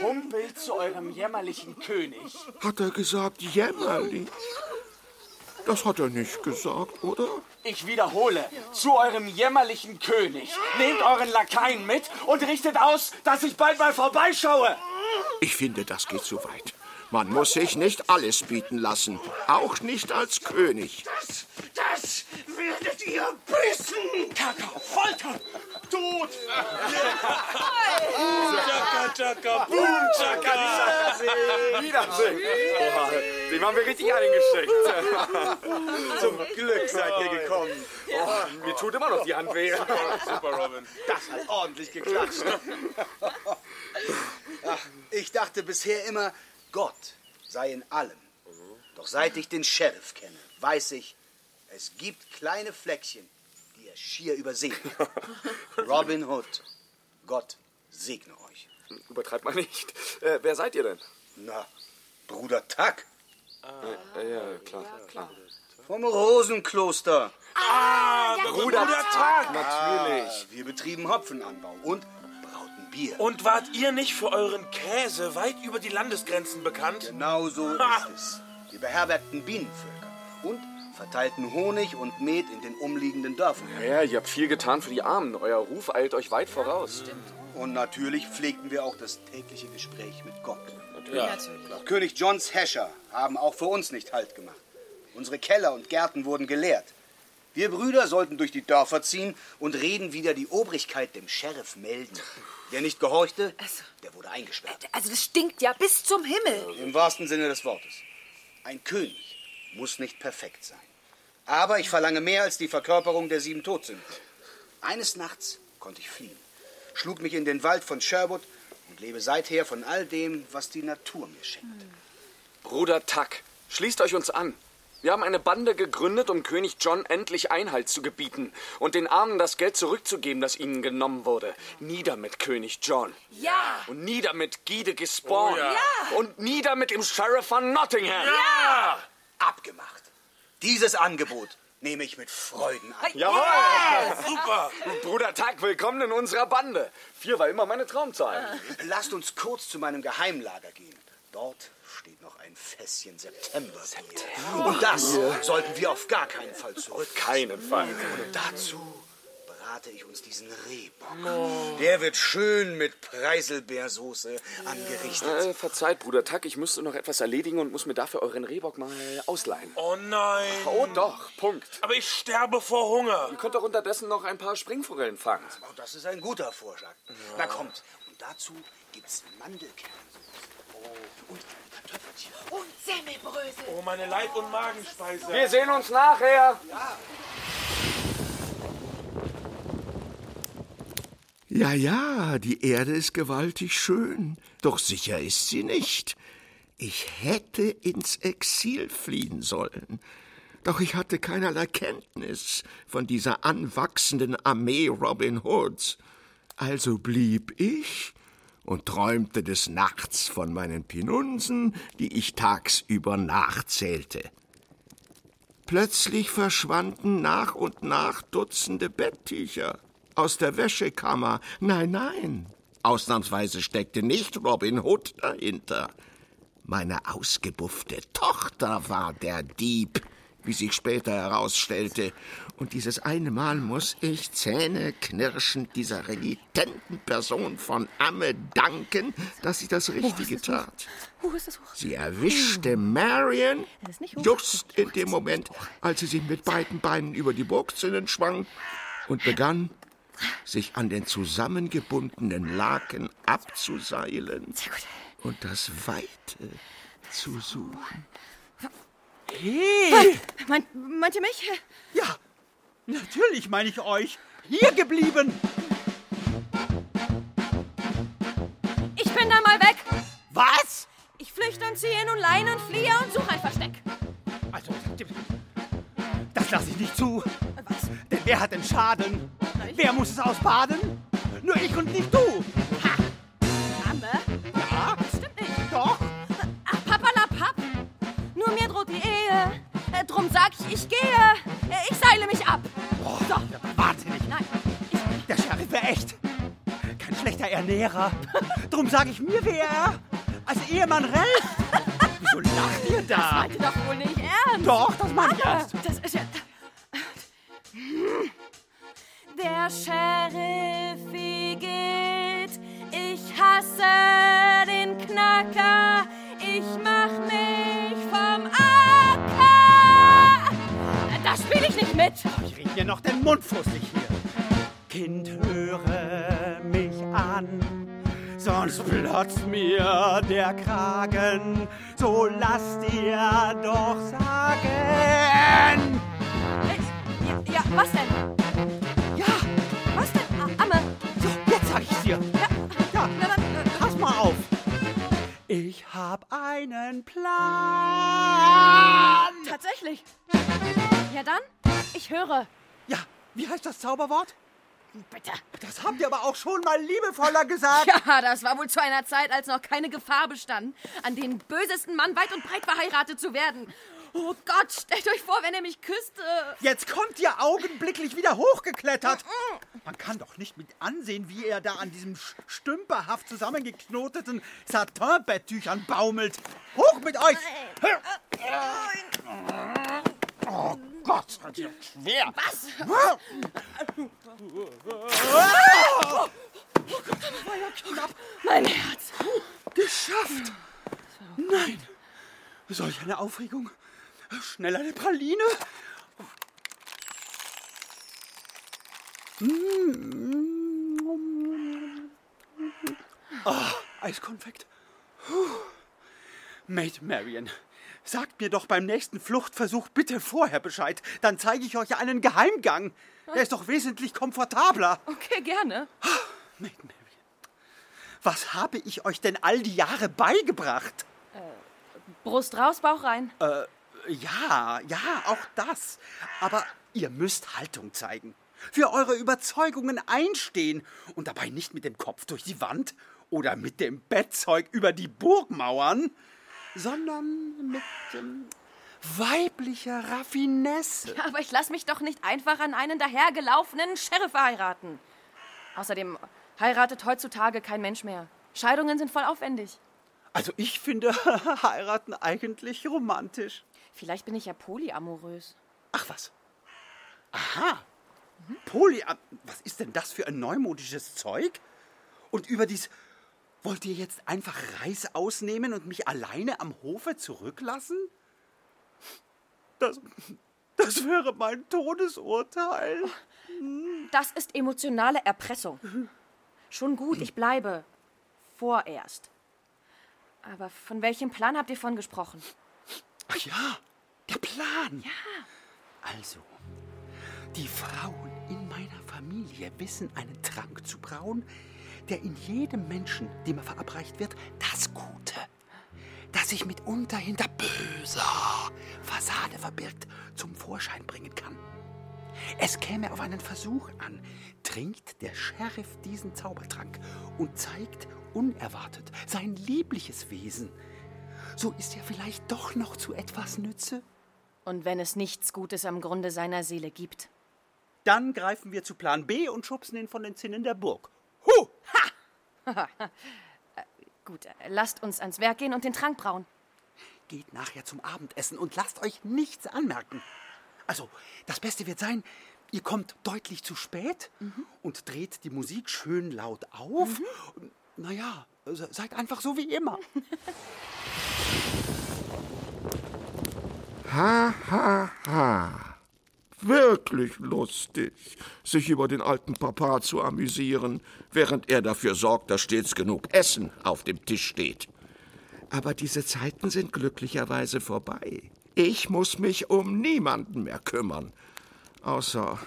Humpelt zu eurem jämmerlichen König. Hat er gesagt, jämmerlich? Das hat er nicht gesagt, oder? Ich wiederhole, zu eurem jämmerlichen König. Nehmt euren Lakaien mit und richtet aus, dass ich bald mal vorbeischaue. Ich finde, das geht zu weit. Man muss sich nicht alles bieten lassen, auch nicht als König. Das, das werdet ihr wissen! Kaka, Folter, Tod! Chaka, chaka, boom, chaka. Wiedersehen. Oha, dem haben wir richtig eingesteckt. Zum Glück seid ihr gekommen. Oh, mir tut immer noch die Hand weh. Super, Robin. Das hat ordentlich geklatscht. Ach, ich dachte bisher immer, Gott sei in allem. Doch seit ich den Sheriff kenne, weiß ich, es gibt kleine Fleckchen, die er schier übersehen hat. Robin Hood, Gott segne euch. Übertreibt mal nicht. Äh, wer seid ihr denn? Na, Bruder Tuck Äh, ja, klar, klar. vom Rosenkloster. Ah, Bruder Tag. Natürlich. Wir betrieben Hopfenanbau und Bier. Und wart ihr nicht für euren Käse weit über die Landesgrenzen bekannt? Genau so Ha! ist es. Wir beherbergten Bienenvölker und verteilten Honig und Met in den umliegenden Dörfern. Ja, ja, ihr habt viel getan für die Armen. Euer Ruf eilt euch weit voraus. Und natürlich pflegten wir auch das tägliche Gespräch mit Gott. Ja. Doch König Johns Häscher haben auch für uns nicht Halt gemacht. Unsere Keller und Gärten wurden geleert. Wir Brüder sollten durch die Dörfer ziehen und reden wieder die Obrigkeit dem Sheriff melden. Wer nicht gehorchte, der wurde eingesperrt. Also das stinkt ja bis zum Himmel. Im wahrsten Sinne des Wortes. Ein König muss nicht perfekt sein. Aber ich verlange mehr als die Verkörperung der sieben Todsünden. Eines Nachts konnte ich fliehen, schlug mich in den Wald von Sherwood und lebe seither von all dem, was die Natur mir schenkt. Bruder Tuck, schließt euch uns an. Wir haben eine Bande gegründet, um König John endlich Einhalt zu gebieten und den Armen das Geld zurückzugeben, das ihnen genommen wurde. Nieder mit König John. Ja. Und nieder mit Guy de Gisborne. Oh ja. Ja. Und nieder mit dem Sheriff von Nottingham. Ja! Abgemacht. Dieses Angebot nehme ich mit Freuden an. Jawohl! Super! Bruder Tuck, willkommen in unserer Bande. Vier war immer meine Traumzahl. Lasst uns kurz zu meinem Geheimlager gehen. Dort steht noch ein Fässchen September. Und das sollten wir auf gar keinen Fall zurück. Keinen Fall. Und dazu berate ich uns diesen Rehbock. Der wird schön mit Preiselbeersoße angerichtet. Äh, verzeiht, Bruder Tuck, ich müsste noch etwas erledigen und muss mir dafür euren Rehbock mal ausleihen. Oh nein! Oh doch, Punkt. Aber ich sterbe vor Hunger. Ihr könnt doch unterdessen noch ein paar Springforellen fangen. Oh, das ist ein guter Vorschlag. Na kommt. Und dazu gibt's Mandelkernsoße. Oh, und Kartoffelchen. Und Oh, meine Leib- und Magenspeise. Wir sehen uns nachher. Ja, ja, die Erde ist gewaltig schön, doch sicher ist sie nicht. Ich hätte ins Exil fliehen sollen. Doch ich hatte keinerlei Kenntnis von dieser anwachsenden Armee Robin Hoods. Also blieb ich und träumte des Nachts von meinen Pinunsen, die ich tagsüber nachzählte. Plötzlich verschwanden nach und nach Dutzende Betttücher aus der Wäschekammer. Nein, nein. Ausnahmsweise steckte nicht Robin Hood dahinter. Meine ausgebuffte Tochter war der Dieb, wie sich später herausstellte. Und dieses eine Mal muss ich zähneknirschend dieser renitenten Person von Amme danken, dass sie das Richtige tat. Ist das hoch. Sie erwischte Marion nicht hoch. just in dem Moment, als sie sich mit beiden Beinen über die Burgzinnen schwang und begann, sich an den zusammengebundenen Laken abzuseilen und das Weite zu suchen. Hey! Meint, meint ihr mich? Ja, natürlich meine ich euch. Hier geblieben. Ich bin da mal weg. Was? Ich flüchte und ziehe nun und fliehe und suche ein Versteck. Also, das lasse ich nicht zu. Was? Denn wer hat den Schaden? Wer muss es ausbaden? Nur ich und nicht du. Drum sag ich, ich gehe. Äh, Ich seile mich ab. So. Wahnsinnig. Nein. Der Sheriff wäre echt. Kein schlechter Ernährer. Drum sage ich mir, wer er als Ehemann recht. Wieso lacht ihr Das da? meint ihr doch wohl nicht ernst. Doch, das meine ich ernst. Das ist ja... Der Sheriff wie geht, ich hasse den Knacker, ich mach mich mit. Ich red mir noch den Mund fusselig hier. Kind, höre mich an, sonst platzt mir der Kragen. So lass dir doch sagen. Äh, Ja, was denn? Ja, Was denn? A- Amme. so, jetzt sag ich's dir. Ja, Ja, na dann, pass mal auf. Ich hab einen Plan. tatsächlich. Ja dann, ich höre. Ja, wie heißt das Zauberwort? Bitte. Das habt ihr aber auch schon mal liebevoller gesagt. Ja, das war wohl zu einer Zeit, als noch keine Gefahr bestand, an den bösesten Mann weit und breit verheiratet zu werden. Oh Gott, stellt euch vor, wenn er mich küsste. Jetzt kommt ihr augenblicklich wieder hochgeklettert. Man kann doch nicht mit ansehen, wie er da an diesem stümperhaft zusammengeknoteten Satinbetttüchern baumelt. Hoch mit euch! Oh Gott, das ist schwer. Was? Mein Herz. Geschafft! Nein! Solch eine Aufregung. Schneller eine Praline. Ah, Eiskonfekt. Maid Marian, sagt mir doch beim nächsten Fluchtversuch bitte vorher Bescheid. Dann zeige ich euch einen Geheimgang. Der ist doch wesentlich komfortabler. Okay, gerne. Maid Marian, was habe ich euch denn all die Jahre beigebracht? Brust raus, Bauch rein. Äh, ja, ja, auch das. Aber ihr müsst Haltung zeigen. Für eure Überzeugungen einstehen und dabei nicht mit dem Kopf durch die Wand oder mit dem Bettzeug über die Burgmauern, sondern mit ähm, weiblicher Raffinesse. Ja, aber ich lass mich doch nicht einfach an einen dahergelaufenen Sheriff heiraten. Außerdem heiratet heutzutage kein Mensch mehr. Scheidungen sind voll aufwendig. Also ich finde heiraten eigentlich romantisch. Vielleicht bin ich ja polyamorös. Ach was. Aha. Poly. Was ist denn das für ein neumodisches Zeug? Und überdies, wollt ihr jetzt einfach Reis ausnehmen und mich alleine am Hofe zurücklassen? Das, das wäre mein Todesurteil. Das ist emotionale Erpressung. Schon gut, ich bleibe. Vorerst. Aber von welchem Plan habt ihr von gesprochen? Ach ja, der Plan. Ja. Also, die Frauen in meiner Familie wissen, einen Trank zu brauen, der in jedem Menschen, dem er verabreicht wird, das Gute, das sich mitunter hinter böser Fassade verbirgt, zum Vorschein bringen kann. Es käme auf einen Versuch an. Trinkt der Sheriff diesen Zaubertrank und zeigt unerwartet sein liebliches Wesen, so ist er vielleicht doch noch zu etwas Nütze. Und wenn es nichts Gutes am Grunde seiner Seele gibt? Dann greifen wir zu Plan B und schubsen ihn von den Zinnen der Burg. Gut, äh, lasst uns ans Werk gehen und den Trank brauen. Geht nachher zum Abendessen und lasst euch nichts anmerken. Also, das Beste wird sein, ihr kommt deutlich zu spät und dreht die Musik schön laut auf. Naja, se- seid einfach so wie immer. Ha, ha, ha. Wirklich lustig, sich über den alten Papa zu amüsieren, während er dafür sorgt, dass stets genug Essen auf dem Tisch steht. Aber diese Zeiten sind glücklicherweise vorbei. Ich muss mich um niemanden mehr kümmern, außer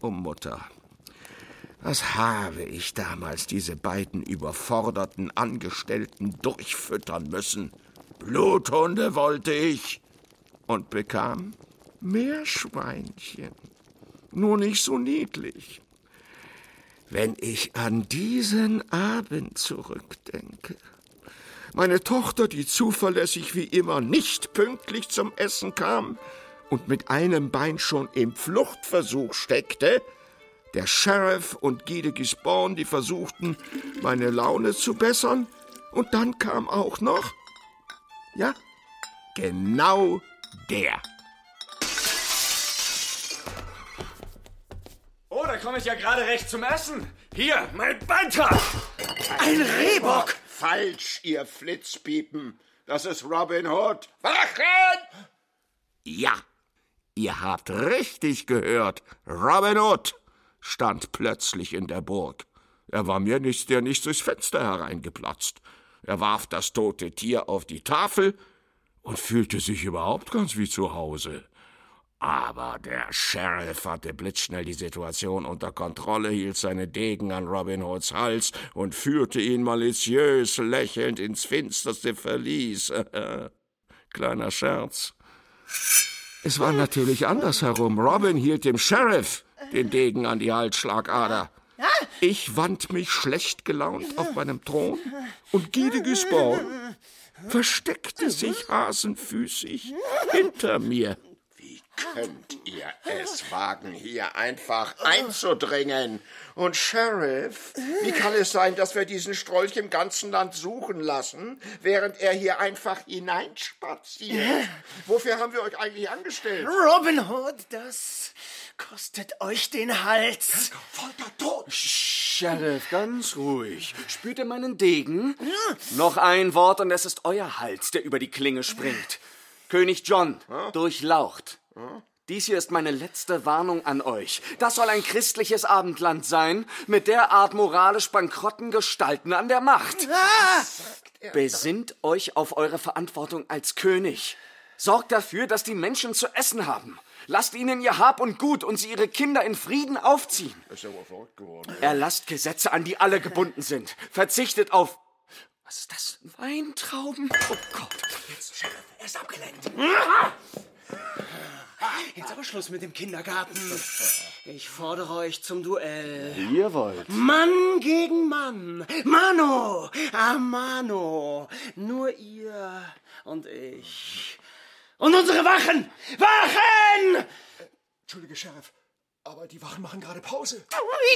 um Mutter. Was habe ich damals diese beiden überforderten Angestellten durchfüttern müssen? Bluthunde wollte ich und bekam Meerschweinchen. Nur nicht so niedlich. Wenn ich an diesen Abend zurückdenke, meine Tochter, die zuverlässig wie immer nicht pünktlich zum Essen kam und mit einem Bein schon im Fluchtversuch steckte, der Sheriff und Guy Gisborne, die versuchten, meine Laune zu bessern, und dann kam auch noch, ja, genau der. Oh, da komme ich ja gerade recht zum Essen. Hier, mein Beitrag. Ein Rehbock! Falsch, ihr Flitzpiepen. Das ist Robin Hood. Wachen! Ja, ihr habt richtig gehört. Robin Hood stand plötzlich in der Burg. Er war mir nicht, der nicht durchs Fenster hereingeplatzt. Er warf das tote Tier auf die Tafel und fühlte sich überhaupt ganz wie zu Hause. Aber der Sheriff hatte blitzschnell die Situation unter Kontrolle, hielt seine Degen an Robin Hoods Hals und führte ihn maliziös lächelnd ins finsterste Verlies. Kleiner Scherz. Es war natürlich andersherum. Robin hielt dem Sheriff den Degen an die Halsschlagader. Ich wand mich schlecht gelaunt auf meinem Thron und Guy Gisborne versteckte sich hasenfüßig hinter mir. Wie könnt ihr es wagen, hier einfach einzudringen? Und Sheriff, wie kann es sein, dass wir diesen Strolch im ganzen Land suchen lassen, während er hier einfach hineinspaziert? Wofür haben wir euch eigentlich angestellt? Robin Hood, das kostet euch den Hals. Folter tot! Sheriff, ganz ruhig. Spürt ihr meinen Degen? Noch ein Wort und es ist euer Hals, der über die Klinge springt. König John, durchlaucht. Dies hier ist meine letzte Warnung an euch. Das soll ein christliches Abendland sein, mit derart moralisch bankrotten Gestalten an der Macht. Besinnt euch auf eure Verantwortung als König. Sorgt dafür, dass die Menschen zu essen haben. Lasst ihnen ihr Hab und Gut und sie ihre Kinder in Frieden aufziehen. Ist aber verrückt geworden. Erlasst Gesetze, an die alle gebunden sind. Verzichtet auf. Was ist das? Weintrauben? Oh Gott. Jetzt, Sheriff, er ist abgelenkt. Jetzt aber Schluss mit dem Kindergarten. Ich fordere euch zum Duell. Ihr wollt. Mann gegen Mann. Mano a Mano. Nur ihr und ich. Und unsere Wachen! Wachen! Entschuldige, Sheriff, aber die Wachen machen gerade Pause.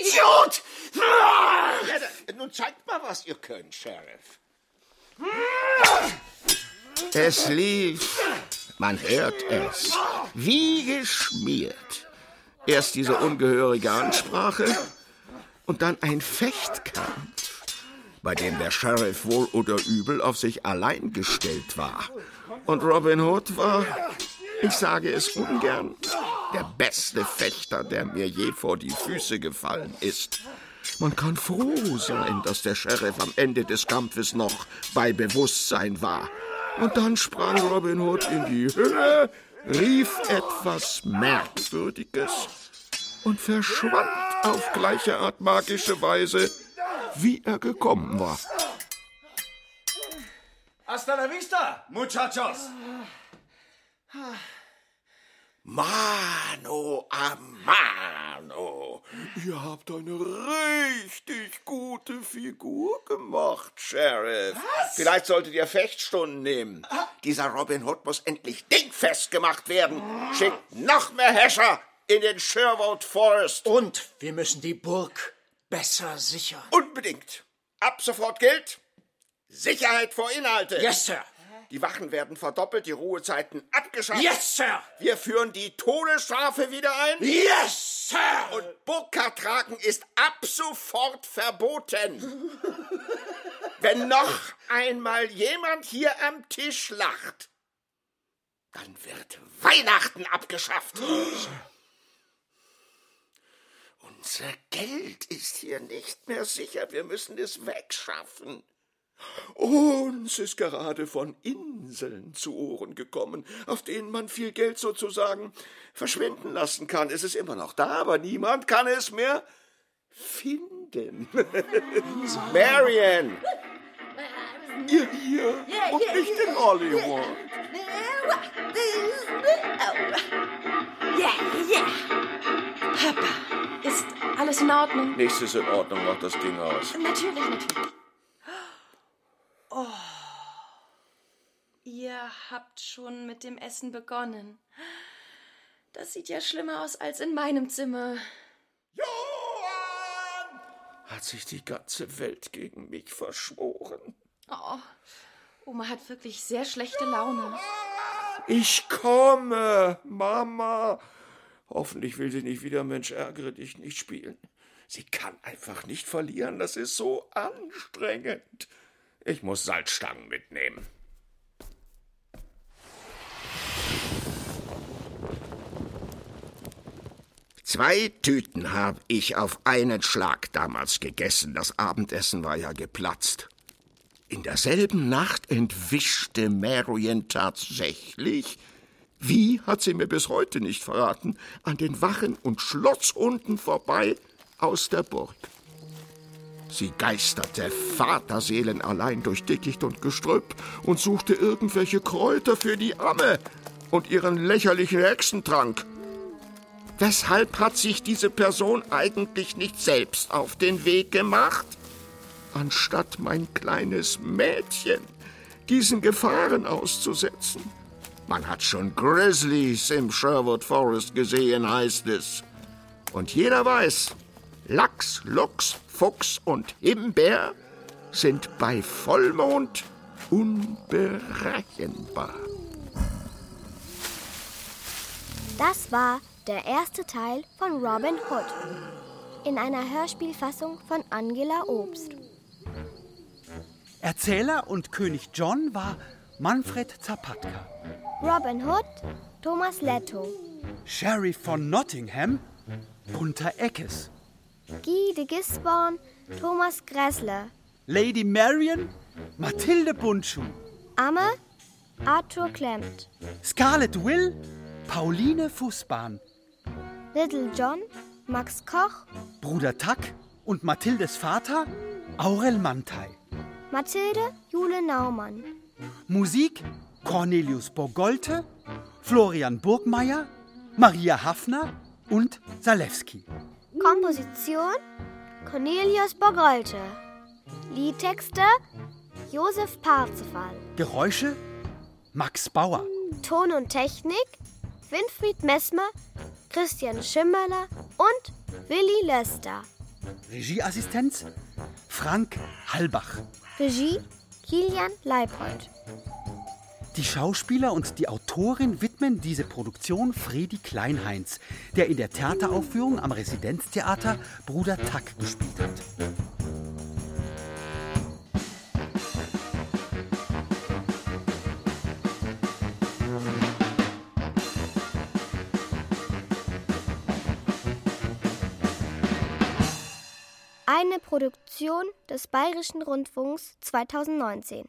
Idiot! Ja, da, nun zeigt mal, was ihr könnt, Sheriff. Es lief, man hört es, wie geschmiert. Erst diese ungehörige Ansprache und dann ein Fechtkampf, bei dem der Sheriff wohl oder übel auf sich allein gestellt war. Und Robin Hood war, ich sage es ungern, der beste Fechter, der mir je vor die Füße gefallen ist. Man kann froh sein, dass der Sheriff am Ende des Kampfes noch bei Bewusstsein war. Und dann sprang Robin Hood in die Höhe, rief etwas Merkwürdiges und verschwand auf gleiche Art magische Weise, wie er gekommen war. Hasta la vista, muchachos. Mano a Mano. Ihr habt eine richtig gute Figur gemacht, Sheriff. Was? Vielleicht solltet ihr Fechtstunden nehmen. Dieser Robin Hood muss endlich dingfest gemacht werden. Schickt noch mehr Häscher in den Sherwood Forest. Und wir müssen die Burg besser sichern. Unbedingt. Ab sofort gilt Sicherheit vor Inhalte. Yes, Sir. Die Wachen werden verdoppelt, die Ruhezeiten abgeschafft. Yes, Sir. Wir führen die Todesstrafe wieder ein. Yes, Sir. Und Burgkartragen ist ab sofort verboten. Wenn noch einmal jemand hier am Tisch lacht, dann wird Weihnachten abgeschafft. Unser Geld ist hier nicht mehr sicher. Wir müssen es wegschaffen. Uns ist gerade von Inseln zu Ohren gekommen, auf denen man viel Geld sozusagen verschwinden lassen kann. Es ist immer noch da, aber niemand kann es mehr finden. Essen. Ihr hier und nicht in Hollywood. Ja, ja. Papa, ist alles in Ordnung? Nichts ist in Ordnung, mach das Ding aus. Natürlich, natürlich. Oh. Ihr habt schon mit dem Essen begonnen. Das sieht ja schlimmer aus als in meinem Zimmer. Hat sich die ganze Welt gegen mich verschworen. Oh, Oma hat wirklich sehr schlechte Laune. Ich komme, Mama. Hoffentlich will sie nicht wieder Mensch ärgere dich nicht spielen. Sie kann einfach nicht verlieren, das ist so anstrengend. Ich muss Salzstangen mitnehmen. Zwei Tüten habe ich auf einen Schlag damals gegessen. Das Abendessen war ja geplatzt. In derselben Nacht entwischte Marion tatsächlich, wie hat sie mir bis heute nicht verraten, an den Wachen und Schlosshunden vorbei aus der Burg. Sie geisterte Vaterseelen allein durch Dickicht und Gestrüpp und suchte irgendwelche Kräuter für die Amme und ihren lächerlichen Hexentrank. Weshalb hat sich diese Person eigentlich nicht selbst auf den Weg gemacht? Anstatt mein kleines Mädchen diesen Gefahren auszusetzen. Man hat schon Grizzlies im Sherwood Forest gesehen, heißt es. Und jeder weiß, Lachs, Luchs, Fuchs und Himbeer sind bei Vollmond unberechenbar. Das war der erste Teil von Robin Hood in einer Hörspielfassung von Angela Obst. Erzähler und König John war Manfred Zapatka. Robin Hood, Thomas Letto. Sheriff von Nottingham, Gunther Eckes. Guy de Gisborne, Thomas Gressler. Lady Marion, Mathilde Bundschuh. Amme, Arthur Klemmt. Scarlet Will, Pauline Fußbahn. Little John, Max Koch. Bruder Tack und Mathildes Vater, Aurel Mantei. Mathilde, Jule Naumann. Musik Cornelius Bogolte, Florian Burgmeier, Maria Hafner und Salewski. Komposition Cornelius Bogolte. Liedtexte Josef Parzefall. Geräusche Max Bauer. Ton und Technik Winfried Messmer, Christian Schimmerler und Willi Löster. Regieassistenz Frank Halbach. Regie Kilian Leipold. Die Schauspieler und die Autorin widmen diese Produktion Fredi Kleinheinz, der in der Theateraufführung am Residenztheater Bruder Tack gespielt hat. Eine Produktion des Bayerischen Rundfunks 2019.